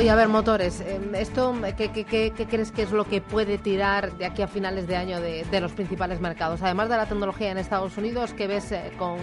Oye, a ver, motores, em, ¿esto qué, crees que es lo que puede tirar de aquí a finales de año de, los principales mercados? Además de la tecnología en Estados Unidos, ¿qué ves eh, con,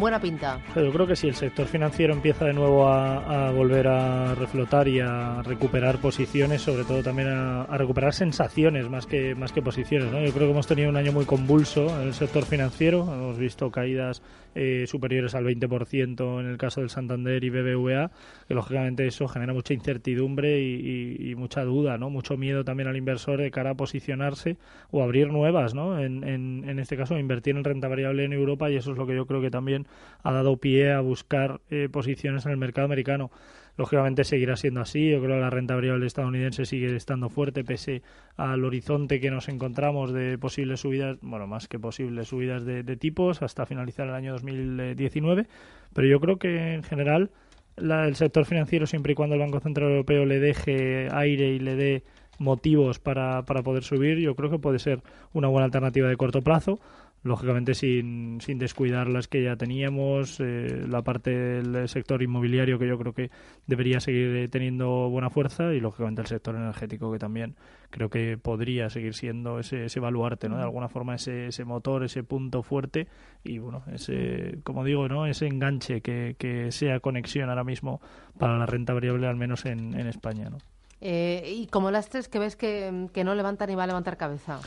buena pinta? Yo creo que si el sector financiero empieza de nuevo a, volver a reflotar y a recuperar posiciones, sobre todo también a, recuperar sensaciones más que, más que posiciones. Yo creo que hemos tenido un año muy convulso en el sector financiero, hemos visto caídas eh, superiores al 20% en el caso del Santander y BBVA, que lógicamente eso genera mucha incertidumbre y, mucha duda, ¿no? Mucho miedo también al inversor de cara a posicionarse o abrir nuevas, ¿no? En, este caso, invertir en renta variable en Europa y eso es lo que yo creo que también ha dado pie a buscar eh, posiciones en el mercado americano. Lógicamente seguirá siendo así. Yo creo que la renta variable estadounidense sigue estando fuerte pese al horizonte que nos encontramos de posibles subidas, bueno, más que posibles subidas de, tipos hasta finalizar el año 2019. Pero yo creo que en general el sector financiero, siempre y cuando el Banco Central Europeo le deje aire y le dé motivos para, para poder subir, yo creo que puede ser una buena alternativa de corto plazo lógicamente sin, sin descuidar las que ya teníamos, eh, la parte del sector inmobiliario que yo creo que debería seguir eh, teniendo buena fuerza y lógicamente el sector energético que también creo que podría seguir siendo ese, ese baluarte, ¿no? De alguna forma ese, ese motor, ese punto fuerte y bueno, ese, como digo, ¿no? Ese enganche que, que sea conexión ahora mismo para la renta variable al menos en, en España, ¿no? Eh, y como las tres que ves que, que no levantan ni va a levantar cabeza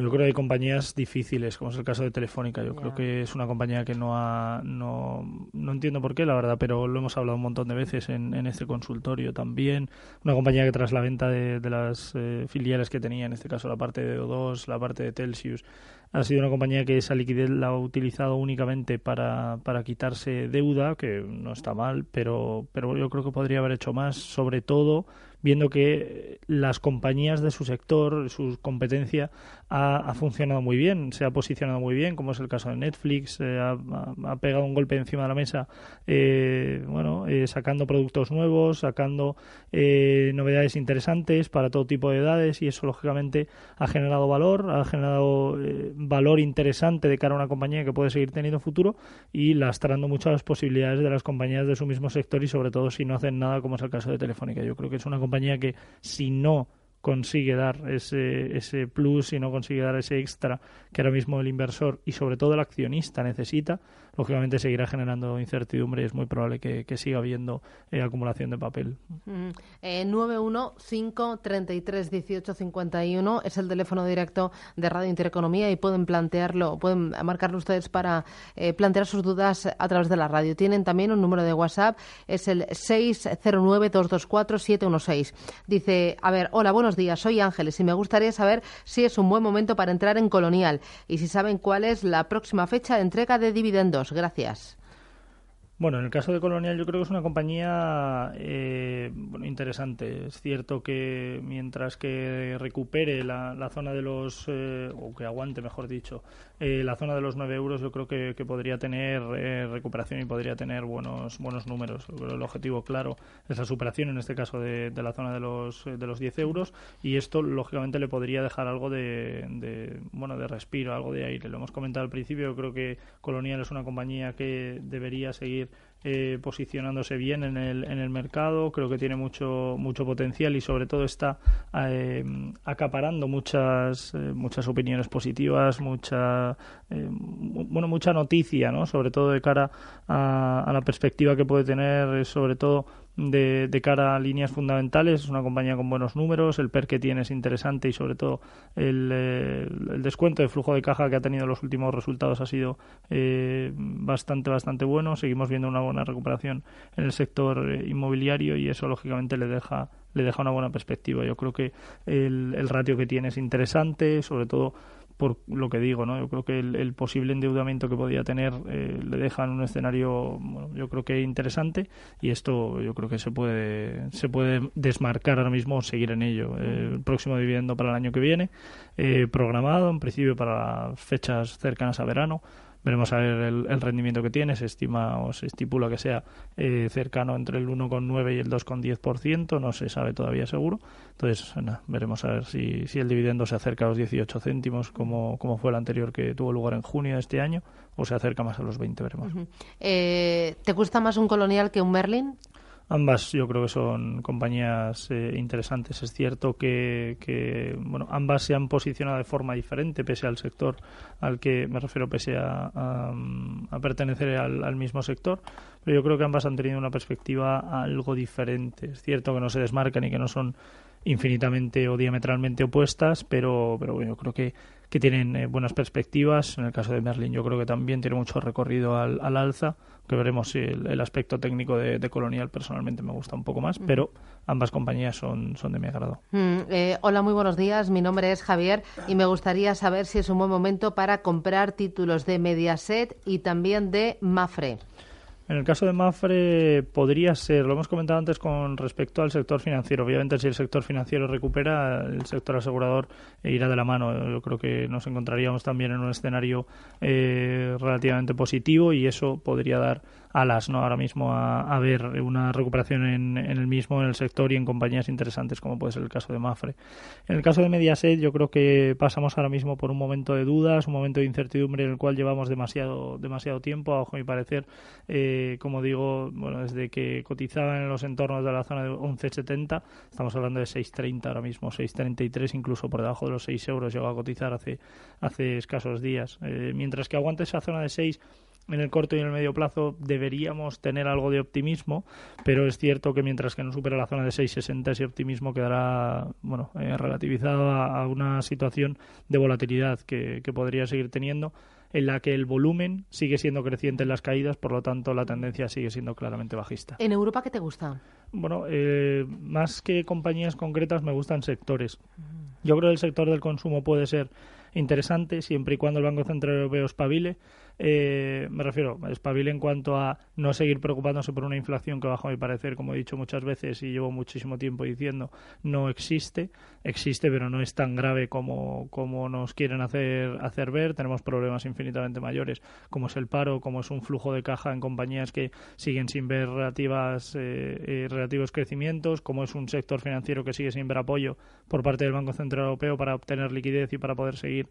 yo creo que hay compañías difíciles, como es el caso de Telefónica. Yo creo que es una compañía que no ha. No, no entiendo por qué, la verdad, pero lo hemos hablado un montón de veces en, en este consultorio también. Una compañía que tras la venta de, de las eh, filiales que tenía, en este caso la parte de O2, la parte de Telsius, ha sido una compañía que esa liquidez la ha utilizado únicamente para, para quitarse deuda, que no está mal, pero, pero yo creo que podría haber hecho más, sobre todo viendo que las compañías de su sector, su competencia, ha, funcionado muy bien, se ha posicionado muy bien, como es el caso de Netflix, eh, ha, pegado un golpe encima de la mesa, eh, bueno, eh, sacando productos nuevos, sacando novedades interesantes para todo tipo de edades y eso lógicamente ha generado valor, ha generado valor interesante de cara a una compañía que puede seguir teniendo futuro y lastrando muchas posibilidades de las compañías de su mismo sector y sobre todo si no hacen nada como es el caso de Telefónica. Yo creo que es una que si no consigue dar ese, ese plus y no consigue dar ese extra que ahora mismo el inversor y sobre todo el accionista necesita, lógicamente seguirá generando incertidumbre y es muy probable que, siga habiendo eh, acumulación de papel. Mm. Eh, 915331851 es el teléfono directo de Radio Intereconomía y pueden plantearlo, pueden marcarlo ustedes para eh, plantear sus dudas a través de la radio. Tienen también un número de WhatsApp, es el 609224716. Dice, a ver, hola, buenos días, soy Ángeles y me gustaría saber si es un buen momento para entrar en Colonial y si saben cuál es la próxima fecha de entrega de dividendos. Gracias. Bueno, en el caso de Colonial yo creo que es una compañía eh, bueno, interesante. Es cierto que mientras que recupere la, zona de los, eh, o que aguante, mejor dicho, eh, la zona de los 9 euros, yo creo que, podría tener recuperación y podría tener buenos buenos números. el objetivo claro es la superación, en este caso, de, la zona de los, de los 10 euros y esto, lógicamente, le podría dejar algo de, de, bueno, de respiro, algo de aire. Lo hemos comentado al principio, yo creo que Colonial es una compañía que debería seguir eh, posicionándose bien en el, en el mercado, creo que tiene mucho, mucho potencial y sobre todo está eh, acaparando muchas, eh, muchas opiniones positivas, mucha, bueno, mucha noticia, ¿no? sobre todo de cara a, a la perspectiva que puede tener, sobre todo de, de, cara a líneas fundamentales. Es una compañía con buenos números, el PER que tiene es interesante y sobre todo el, eh, el descuento de flujo de caja que ha tenido los últimos resultados ha sido eh, bastante, bastante bueno. Seguimos viendo una buena recuperación en el sector eh, inmobiliario y eso lógicamente le deja le deja una buena perspectiva. Yo creo que el ratio que tiene es interesante, sobre todo por lo que digo, ¿no? Yo creo que el, posible endeudamiento que podía tener eh, le deja en un escenario, yo creo que interesante y esto yo creo que se puede se puede desmarcar ahora mismo o seguir en ello. el próximo dividendo para el año que viene, programado en principio para fechas cercanas a verano veremos a ver el, rendimiento que tiene, se estima o se estipula que sea eh, cercano entre el 1,9 y el 2,10%, no se sabe todavía seguro. Entonces, veremos a ver si, si el dividendo se acerca a los 18 céntimos, como, como fue el anterior que tuvo lugar en junio de este año, o se acerca más a los 20, veremos. Eh, ¿Te gusta más un colonial que un Merlin? Ambas yo creo que son compañías eh, interesantes. Es cierto que, bueno, ambas se han posicionado de forma diferente pese al sector al que me refiero, pese a, a, pertenecer al, mismo sector. Pero yo creo que ambas han tenido una perspectiva algo diferente. Es cierto que no se desmarcan y que no son infinitamente o diametralmente opuestas, pero, pero bueno, yo creo que, que tienen eh, buenas perspectivas. En el caso de Merlin, yo creo que también tiene mucho recorrido al, al alza que veremos si el, aspecto técnico de, Colonial personalmente me gusta un poco más, pero ambas compañías son, son de mi agrado. Mm, eh, hola, muy buenos días. Mi nombre es Javier y me gustaría saber si es un buen momento para comprar títulos de Mediaset y también de Mafre. En el caso de Mafre podría ser, lo hemos comentado antes con respecto al sector financiero. Obviamente si el sector financiero recupera, el sector asegurador irá de la mano. Yo creo que nos encontraríamos también en un escenario eh, relativamente positivo y eso podría dar alas ¿no? ahora mismo a, ver una recuperación en, el mismo, en el sector y en compañías interesantes como puede ser el caso de Mafre. En el caso de Mediaset yo creo que pasamos ahora mismo por un momento de dudas, un momento de incertidumbre en el cual llevamos demasiado, demasiado tiempo, a mi parecer, eh, como digo, bueno, desde que cotizaban en los entornos de la zona de 11.70, estamos hablando de 6.30 ahora mismo, 6.33 incluso por debajo de los 6 euros llegó a cotizar hace, hace escasos días. Eh, mientras que aguante esa zona de 6 en el corto y en el medio plazo deberíamos tener algo de optimismo, pero es cierto que mientras que no supera la zona de 6,60 ese optimismo quedará bueno eh, relativizado a, una situación de volatilidad que, podría seguir teniendo en la que el volumen sigue siendo creciente en las caídas, por lo tanto la tendencia sigue siendo claramente bajista. ¿En Europa qué te gusta? Bueno, eh, más que compañías concretas me gustan sectores. Yo creo que el sector del consumo puede ser interesante siempre y cuando el Banco Central Europeo espabile eh, me refiero, espabile en cuanto a no seguir preocupándose por una inflación que bajo mi parecer, como he dicho muchas veces y llevo muchísimo tiempo diciendo, no existe, existe pero no es tan grave como, como nos quieren hacer, hacer ver, tenemos problemas infinitamente mayores como es el paro, como es un flujo de caja en compañías que siguen sin ver relativas, eh, eh, relativos crecimientos, como es un sector financiero que sigue sin ver apoyo por parte del Banco Central Europeo para obtener liquidez y para poder seguir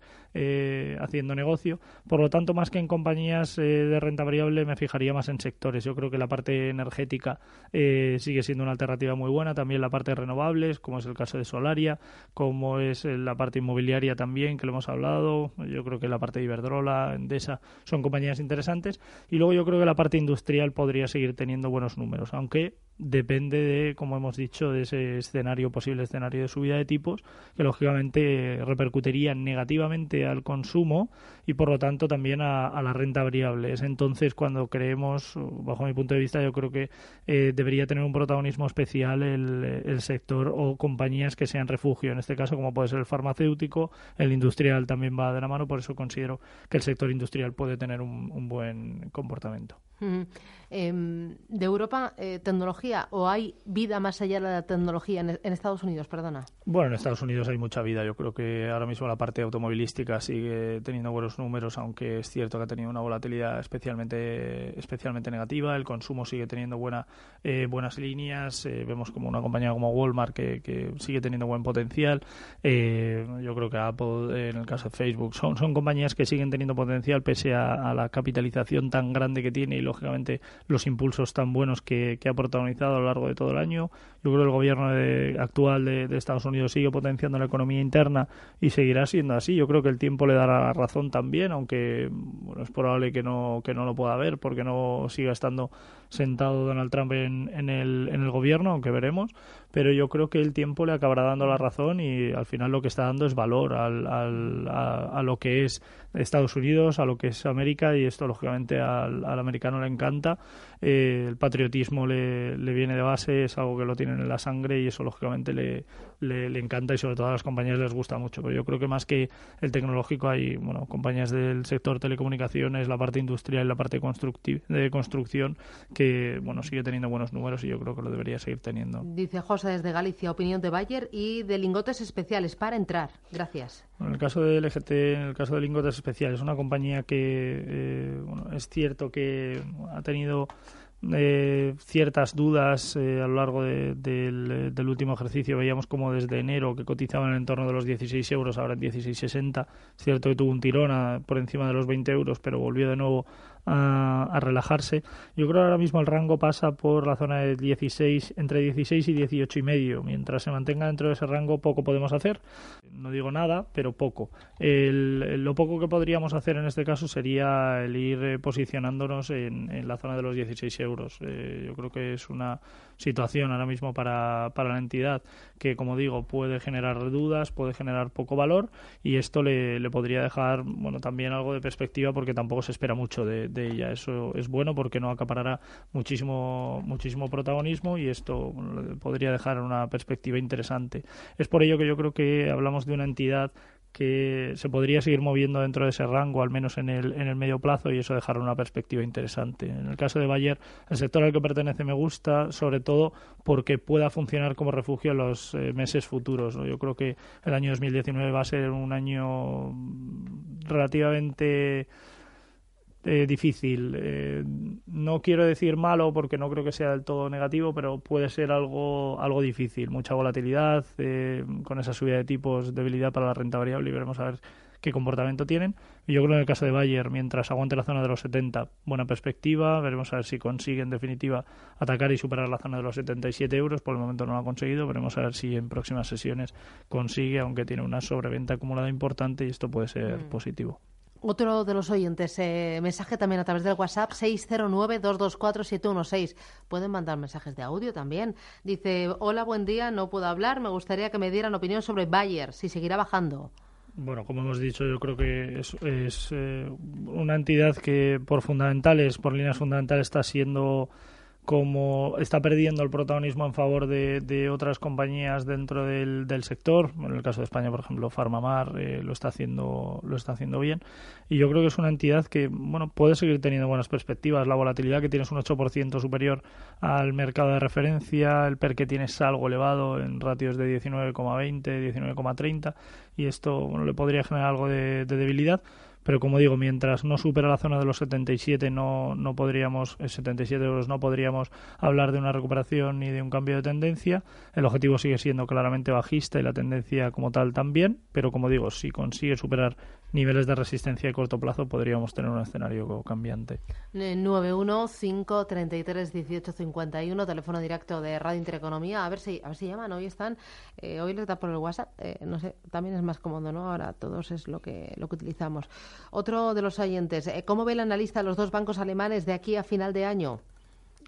haciendo negocio. Por lo tanto, más que en compañías eh, de renta variable me fijaría más en sectores. Yo creo que la parte energética eh, sigue siendo una alternativa muy buena, también la parte de renovables, como es el caso de Solaria, como es eh, la parte inmobiliaria también, que lo hemos hablado. Yo creo que la parte de Iberdrola, Endesa, son compañías interesantes. Y luego yo creo que la parte industrial podría seguir teniendo buenos números, aunque depende de, como hemos dicho, de ese escenario, posible escenario de subida de tipos, que lógicamente repercutiría negativamente al consumo y por lo tanto también a, la renta variable. Es entonces cuando creemos, bajo mi punto de vista, yo creo que eh, debería tener un protagonismo especial el, sector o compañías que sean refugio. En este caso, como puede ser el farmacéutico, el industrial también va de la mano, por eso considero que el sector industrial puede tener un buen comportamiento. Em, de Europa, eh, tecnología, o hay vida más allá de la tecnología en, Estados Unidos, perdona. Bueno, en Estados Unidos hay mucha vida. Yo creo que ahora mismo la parte automovilística sigue teniendo buenos números, aunque es cierto que ha tenido una volatilidad especialmente, especialmente negativa. El consumo sigue teniendo buena, eh, buenas líneas. Eh, vemos como una compañía como Walmart que, sigue teniendo buen potencial. yo creo que Apple, en el caso de Facebook, son, son compañías que siguen teniendo potencial pese a la capitalización tan grande que tiene y lógicamente los impulsos tan buenos que, ha protagonizado a lo largo de todo el año. Yo creo que el gobierno actual de, Estados Unidos sigue potenciando la economía interna y seguirá siendo así. Yo creo que el tiempo le dará razón también, aunque bueno, es probable que no, que no lo pueda ver porque no siga estando sentado Donald Trump en, en, el, en el gobierno, aunque veremos, pero yo creo que el tiempo le acabará dando la razón y al final lo que está dando es valor al, a, lo que es Estados Unidos, a lo que es América y esto lógicamente al, al americano le encanta. Eh, el patriotismo le, le, viene de base, es algo que lo tienen en la sangre y eso lógicamente le, le, le, encanta y sobre todo a las compañías les gusta mucho. Pero yo creo que más que el tecnológico hay bueno compañías del sector telecomunicaciones, la parte industrial y la parte de construcción que bueno sigue teniendo buenos números y yo creo que lo debería seguir teniendo. Dice José desde Galicia, opinión de Bayer y de lingotes especiales para entrar. Gracias. en el caso de LGT, en el caso de lingotes especiales, una compañía que eh, bueno, es cierto que ha tenido eh, ciertas dudas eh, a lo largo de, del, del, último ejercicio. Veíamos como desde enero que cotizaban en torno de los 16 euros, ahora en 16,60. Es cierto que tuvo un tirón a, por encima de los 20 euros, pero volvió de nuevo a, relajarse. Yo creo que ahora mismo el rango pasa por la zona de 16, entre 16 y 18 y medio. Mientras se mantenga dentro de ese rango, poco podemos hacer. No digo nada, pero poco. El, lo poco que podríamos hacer en este caso sería el ir eh, posicionándonos en, en la zona de los 16 euros. Eh, yo creo que es una situación ahora mismo para, para la entidad que, como digo, puede generar dudas, puede generar poco valor y esto le, le podría dejar, bueno, también algo de perspectiva porque tampoco se espera mucho de, de ella. Eso es bueno porque no acaparará muchísimo, muchísimo protagonismo y esto podría dejar una perspectiva interesante. Es por ello que yo creo que hablamos de una entidad que se podría seguir moviendo dentro de ese rango, al menos en el, en el medio plazo, y eso dejará una perspectiva interesante. En el caso de Bayer, el sector al que pertenece me gusta, sobre todo porque pueda funcionar como refugio en los eh, meses futuros. Yo creo que el año 2019 va a ser un año relativamente eh, difícil. Eh, no quiero decir malo porque no creo que sea del todo negativo, pero puede ser algo, algo difícil. Mucha volatilidad, eh, con esa subida de tipos, debilidad para la renta variable y veremos a ver qué comportamiento tienen. Y yo creo que en el caso de Bayer, mientras aguante la zona de los 70, buena perspectiva. Veremos a ver si consigue en definitiva atacar y superar la zona de los 77 euros. Por el momento no lo ha conseguido. Veremos a ver si en próximas sesiones consigue, aunque tiene una sobreventa acumulada importante y esto puede ser mm. positivo. Otro de los oyentes, eh, mensaje también a través del WhatsApp 609-224-716. Pueden mandar mensajes de audio también. Dice, hola, buen día, no puedo hablar, me gustaría que me dieran opinión sobre Bayer, si seguirá bajando. Bueno, como hemos dicho, yo creo que es, es eh, una entidad que por fundamentales, por líneas fundamentales, está siendo como está perdiendo el protagonismo en favor de, otras compañías dentro del, del, sector. En el caso de España, por ejemplo, Farmamar eh, lo está haciendo lo está haciendo bien. Y yo creo que es una entidad que bueno puede seguir teniendo buenas perspectivas. La volatilidad que tiene es un 8% superior al mercado de referencia. El PER que tiene es algo elevado en ratios de 19,20, 19,30 y esto bueno, le podría generar algo de debilidad pero como digo, mientras no supera la zona de los 77 no, no podríamos, 77 euros no podríamos hablar de una recuperación ni de un cambio de tendencia. El objetivo sigue siendo claramente bajista y la tendencia como tal también, pero como digo, si consigue superar niveles de resistencia de corto plazo podríamos tener un escenario cambiante. 915331851, teléfono directo de Radio Intereconomía. A ver si, a ver si llaman. Hoy están, eh, hoy les da por el WhatsApp. Eh, no sé, también es más cómodo, ¿no? Ahora todos es lo que lo que utilizamos. Otro de los oyentes, eh, ¿cómo ve el analista los dos bancos alemanes de aquí a final de año?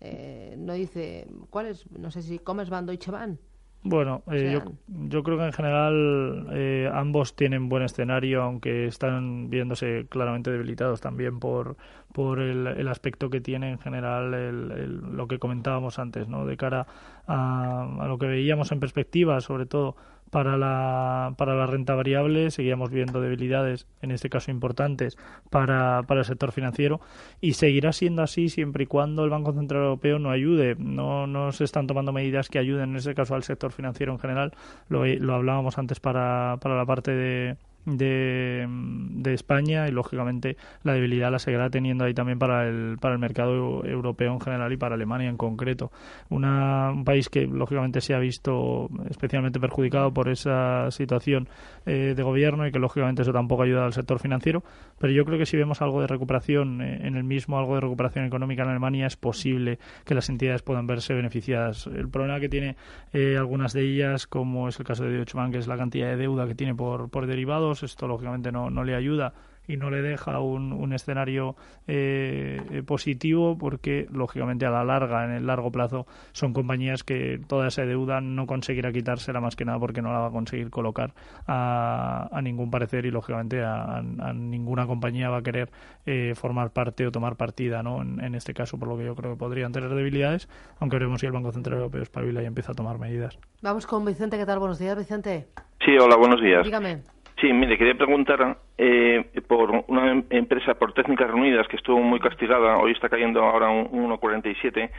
Eh, no dice, ¿cuáles? No sé si Commerzbank, Deutsche Bank. Bueno, eh, yo, yo, creo que en general eh, ambos tienen buen escenario, aunque están viéndose claramente debilitados también por, por el, el aspecto que tiene en general el, el, lo que comentábamos antes, ¿no? De cara a, a lo que veíamos en perspectiva, sobre todo para la, para la renta variable, seguíamos viendo debilidades, en este caso importantes, para, para el sector financiero y seguirá siendo así siempre y cuando el Banco Central Europeo no ayude. No, no se están tomando medidas que ayuden, en este caso, al sector financiero en general. Lo, lo hablábamos antes para, para la parte de de, de, España y lógicamente la debilidad la seguirá teniendo ahí también para el, para el mercado europeo en general y para Alemania en concreto. Una, un país que lógicamente se ha visto especialmente perjudicado por esa situación eh, de gobierno y que lógicamente eso tampoco ayuda al sector financiero, pero yo creo que si vemos algo de recuperación eh, en el mismo, algo de recuperación económica en Alemania, es posible que las entidades puedan verse beneficiadas. El problema que tiene eh, algunas de ellas, como es el caso de Deutsche Bank, es la cantidad de deuda que tiene por, por derivados esto lógicamente no, no le ayuda y no le deja un, un escenario eh, positivo porque lógicamente a la larga, en el largo plazo, son compañías que toda esa deuda no conseguirá quitársela más que nada porque no la va a conseguir colocar a, a ningún parecer y lógicamente a, ninguna compañía va a querer eh, formar parte o tomar partida ¿no? En, este caso, por lo que yo creo que podrían tener debilidades, aunque veremos si el Banco Central Europeo espabila y empieza a tomar medidas. Vamos con Vicente, ¿qué tal? Buenos días, Vicente. Sí, hola, buenos días. Dígame. Sí, mire, quería preguntar eh, por una em-, empresa, por Técnicas Reunidas, que estuvo muy castigada, hoy está cayendo ahora un 1,47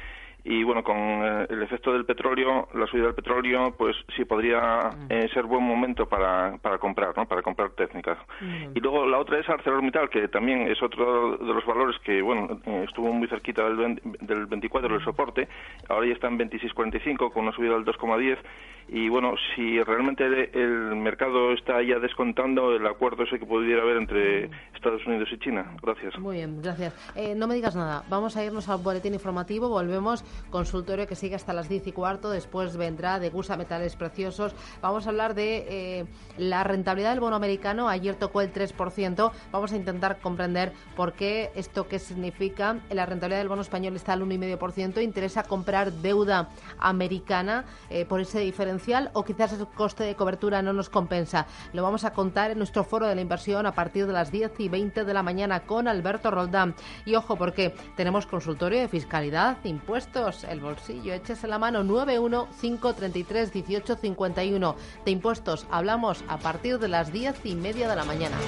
y bueno, con eh, el efecto del petróleo, la subida del petróleo, pues sí podría mm. eh, ser buen momento para, para comprar, ¿no? Para comprar técnicas. Mm. Y luego la otra es ArcelorMittal, que también es otro de los valores que, bueno, eh, estuvo muy cerquita del, del 24 del soporte, ahora ya está en 26.45 con una subida del 2,10 y bueno, si realmente el mercado está ya descontando el acuerdo ese que pudiera haber entre Estados Unidos y China. Gracias. Muy bien, gracias. no me digas nada, vamos a irnos al boletín informativo, volvemos consultorio que sigue hasta las 10 y cuarto. Después vendrá de Gusa Metales Preciosos. Vamos a hablar de eh, la rentabilidad del bono americano. Ayer tocó el 3%. Vamos a intentar comprender por qué esto qué significa. La rentabilidad del bono español está al 1,5%. Interesa comprar deuda americana eh, por ese diferencial o quizás el coste de cobertura no nos compensa. Lo vamos a contar en nuestro foro de la inversión a partir de las 10 y 20 de la mañana con Alberto Roldán. Y ojo, porque tenemos consultorio de fiscalidad, impuestos el bolsillo, échese la mano 915331851. De impuestos hablamos a partir de las diez y media de la mañana.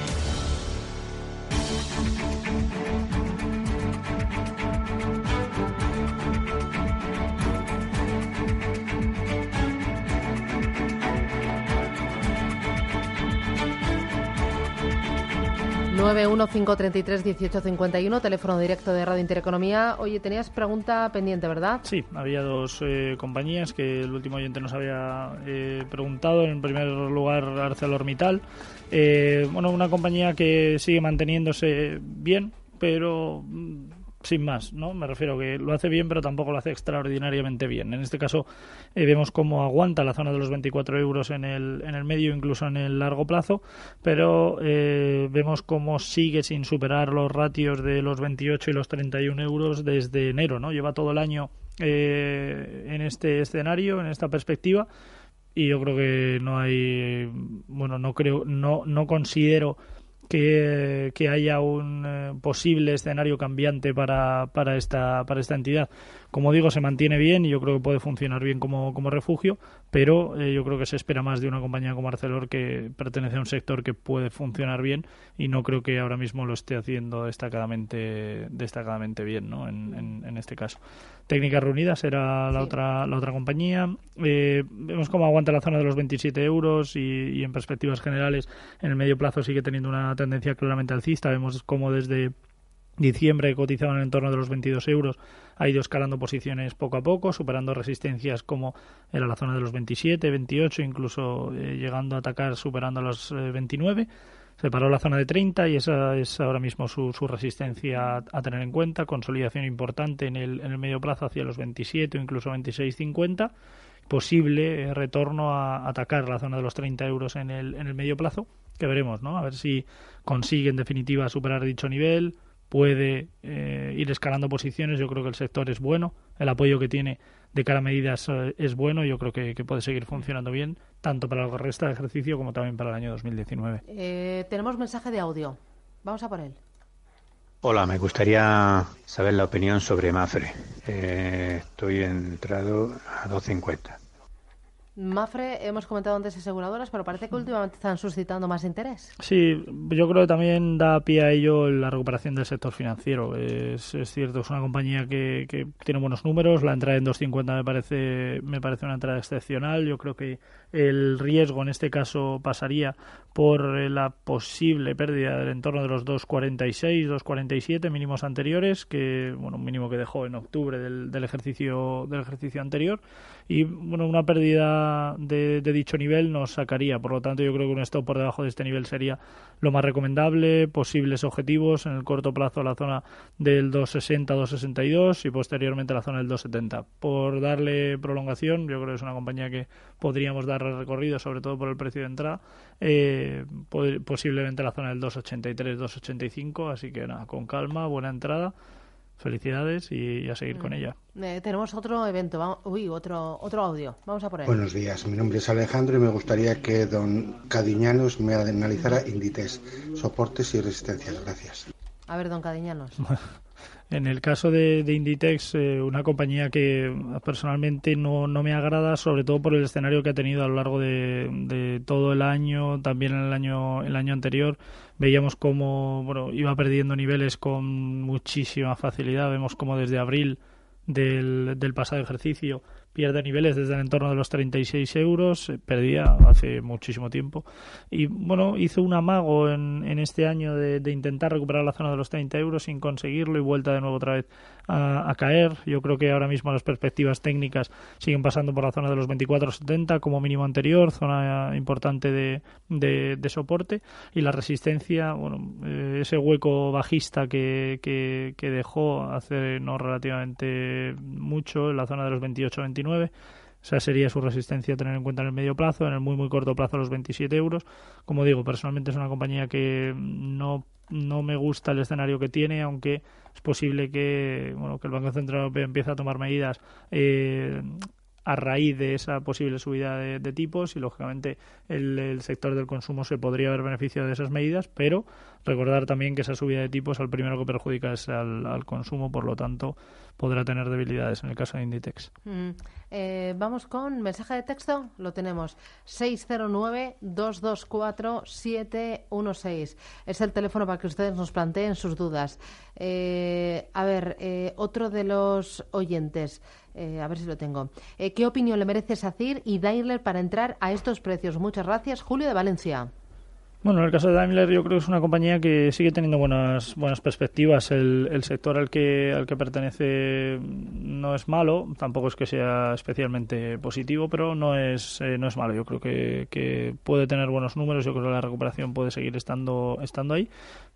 915331851, teléfono directo de Radio Intereconomía. Oye, tenías pregunta pendiente, ¿verdad? Sí, había dos eh, compañías que el último oyente nos había eh, preguntado. En primer lugar, ArcelorMittal. Eh, bueno, una compañía que sigue manteniéndose bien, pero mm, sin más, ¿no? Me refiero que lo hace bien, pero tampoco lo hace extraordinariamente bien. En este caso, eh, vemos cómo aguanta la zona de los 24 euros en el, en el medio, incluso en el largo plazo, pero eh, vemos cómo sigue sin superar los ratios de los 28 y los 31 euros desde enero, ¿no? Lleva todo el año eh, en este escenario, en esta perspectiva, y yo creo que no hay, bueno, no creo, no, no considero que, que haya un eh, posible escenario cambiante para, para, esta, para esta entidad. Como digo, se mantiene bien y yo creo que puede funcionar bien como, como refugio, pero eh, yo creo que se espera más de una compañía como Arcelor que pertenece a un sector que puede funcionar bien y no creo que ahora mismo lo esté haciendo destacadamente, destacadamente bien ¿no? en, en, este caso. Técnicas Reunidas era la, otra, la otra compañía. Eh, vemos cómo aguanta la zona de los 27 euros y, y en perspectivas generales en el medio plazo sigue teniendo una tendencia claramente alcista. Vemos cómo desde diciembre cotizaban en torno de los 22 euros, ha ido escalando posiciones poco a poco, superando resistencias como era la zona de los 27, 28, incluso eh, llegando a atacar superando los 29. Eh, Se paró la zona de 30 y esa es ahora mismo su, su resistencia a, tener en cuenta. Consolidación importante en el, en el medio plazo hacia los 27 o incluso 26,50. Posible eh, retorno a atacar la zona de los 30 euros en el, en el medio plazo, que veremos, ¿no? A ver si consigue en definitiva superar dicho nivel, puede eh, ir escalando posiciones. Yo creo que el sector es bueno, el apoyo que tiene de cara a medidas eh, es bueno. Yo creo que, puede seguir funcionando bien, tanto para lo que resta de ejercicio como también para el año 2019. Eh, tenemos mensaje de audio. Vamos a por él. Hola, me gustaría saber la opinión sobre Mafre. estoy entrado a 250. Mafre, hemos comentado antes aseguradoras, pero parece que últimamente están suscitando más interés. Sí, yo creo que también da pie a ello la recuperación del sector financiero. Es, cierto, es una compañía que, que, tiene buenos números. La entrada en 250 me parece, me parece una entrada excepcional. Yo creo que el riesgo en este caso pasaría por eh, la posible pérdida del entorno de los 2,46, 2,47 mínimos anteriores, que bueno, un mínimo que dejó en octubre del, del ejercicio del ejercicio anterior y bueno, una pérdida de, dicho nivel nos sacaría. Por lo tanto, yo creo que un stop por debajo de este nivel sería lo más recomendable. Posibles objetivos en el corto plazo la zona del 260-262 y posteriormente la zona del 270. Por darle prolongación, yo creo que es una compañía que podríamos dar recorrido, sobre todo por el precio de entrada, eh, posiblemente la zona del 2,83, 2,85, así que nada, con calma, buena entrada felicidades y, a seguir con mm. ella. Eh, tenemos otro evento, uy, otro, otro audio. Vamos a por él. Buenos días, mi nombre es Alejandro y me gustaría que don Cadiñanos me analizara Inditex, soportes y resistencias. Gracias. A ver, don Cadiñanos. En el caso de, Inditex, eh, una compañía que personalmente no, no, me agrada, sobre todo por el escenario que ha tenido a lo largo de, todo el año, también en el año, el año anterior, veíamos cómo bueno, iba perdiendo niveles con muchísima facilidad. Vemos como desde abril del, del pasado ejercicio pierde niveles desde el entorno de los 36 euros, eh, perdía hace muchísimo tiempo. Y bueno, hizo un amago en, en este año de, intentar recuperar la zona de los 30 euros sin conseguirlo y vuelta de nuevo otra vez a, caer. Yo creo que ahora mismo las perspectivas técnicas siguen pasando por la zona de los 24,70 como mínimo anterior, zona importante de, de, soporte. Y la resistencia, bueno, eh, ese hueco bajista que, que, que dejó hace no relativamente mucho en la zona de los 28-29 esa sería su resistencia a tener en cuenta en el medio plazo, en el muy muy corto plazo los 27 euros. Como digo, personalmente es una compañía que no, no me gusta el escenario que tiene, aunque es posible que, bueno, que el Banco Central Europeo empiece a tomar medidas eh, a raíz de esa posible subida de, tipos y lógicamente el, sector del consumo se podría haber beneficiado de esas medidas, pero recordar también que esa subida de tipos al primero que perjudica es al, consumo, por lo tanto podrá tener debilidades en el caso de Inditex. Mm. Eh, vamos con mensaje de texto, lo tenemos 609-224-716. Es el teléfono para que ustedes nos planteen sus dudas. Eh, a ver, eh, otro de los oyentes. Eh, a ver si lo tengo. Eh, ¿Qué opinión le merece SACIR y Daimler para entrar a estos precios? Muchas gracias. Julio de Valencia. Bueno, en el caso de Daimler yo creo que es una compañía que sigue teniendo buenas buenas perspectivas. El, el, sector al que al que pertenece no es malo, tampoco es que sea especialmente positivo, pero no es eh, no es malo. Yo creo que, que, puede tener buenos números. Yo creo que la recuperación puede seguir estando estando ahí,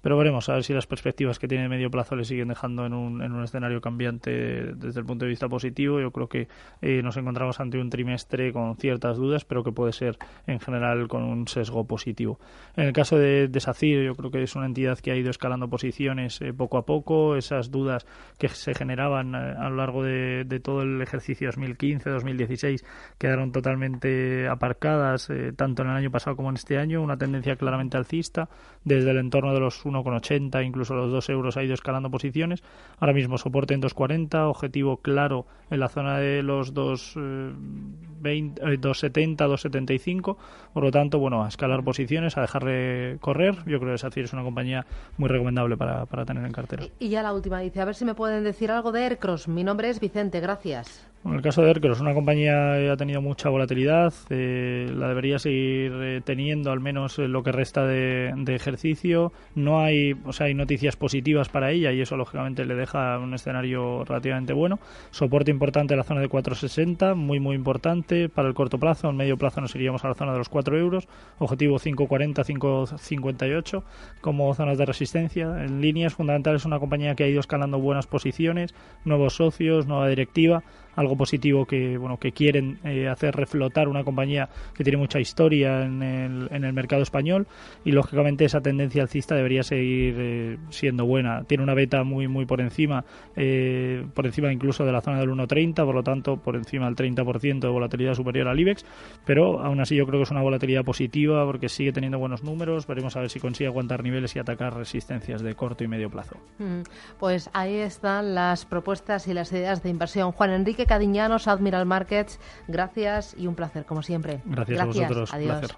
pero veremos a ver si las perspectivas que tiene medio plazo le siguen dejando en un, en un escenario cambiante desde el punto de vista positivo. Yo creo que eh, nos encontramos ante un trimestre con ciertas dudas, pero que puede ser en general con un sesgo positivo. En el caso de, de SACIR, yo creo que es una entidad que ha ido escalando posiciones eh, poco a poco. Esas dudas que se generaban eh, a lo largo de, todo el ejercicio 2015-2016 quedaron totalmente aparcadas, tanto en el año pasado como en este año. Una tendencia claramente alcista. Desde el entorno de los 1,80, incluso los 2 euros, ha ido escalando posiciones. Ahora mismo soporte en 2,40, objetivo claro en la zona de los 2,70, 2,75. Por lo tanto, bueno, a escalar posiciones, a dejar correr. Yo creo que SACIR es una compañía muy recomendable para, para tener en cartera. Y ya la última dice, a ver si me pueden decir algo de Aircross. Mi nombre es Vicente, gracias. En el caso de Hercules, una compañía que ha tenido mucha volatilidad, eh, la debería seguir eh, teniendo al menos lo que resta de, ejercicio. No hay, o sea, hay noticias positivas para ella y eso lógicamente le deja un escenario relativamente bueno. Soporte importante en la zona de 4,60, muy muy importante para el corto plazo. En medio plazo nos iríamos a la zona de los 4 euros. Objetivo 5,40, 5,58 como zonas de resistencia. En líneas fundamentales, una compañía que ha ido escalando buenas posiciones, nuevos socios, nueva directiva algo positivo que bueno que quieren eh, hacer reflotar una compañía que tiene mucha historia en el, en el mercado español. Y lógicamente esa tendencia alcista debería seguir eh, siendo buena. Tiene una beta muy muy por encima eh, por encima incluso de la zona del 1.30 por lo tanto por encima del 30% de volatilidad superior al IBEX. Pero aún así yo creo que es una volatilidad positiva porque sigue teniendo buenos números. Veremos a ver si consigue aguantar niveles y atacar resistencias de corto y medio plazo. Mm, pues ahí están las propuestas y las ideas de inversión. Juan Enrique Cadiñanos, Admiral Markets. Gracias y un placer, como siempre. Gracias, a vosotros. Adiós.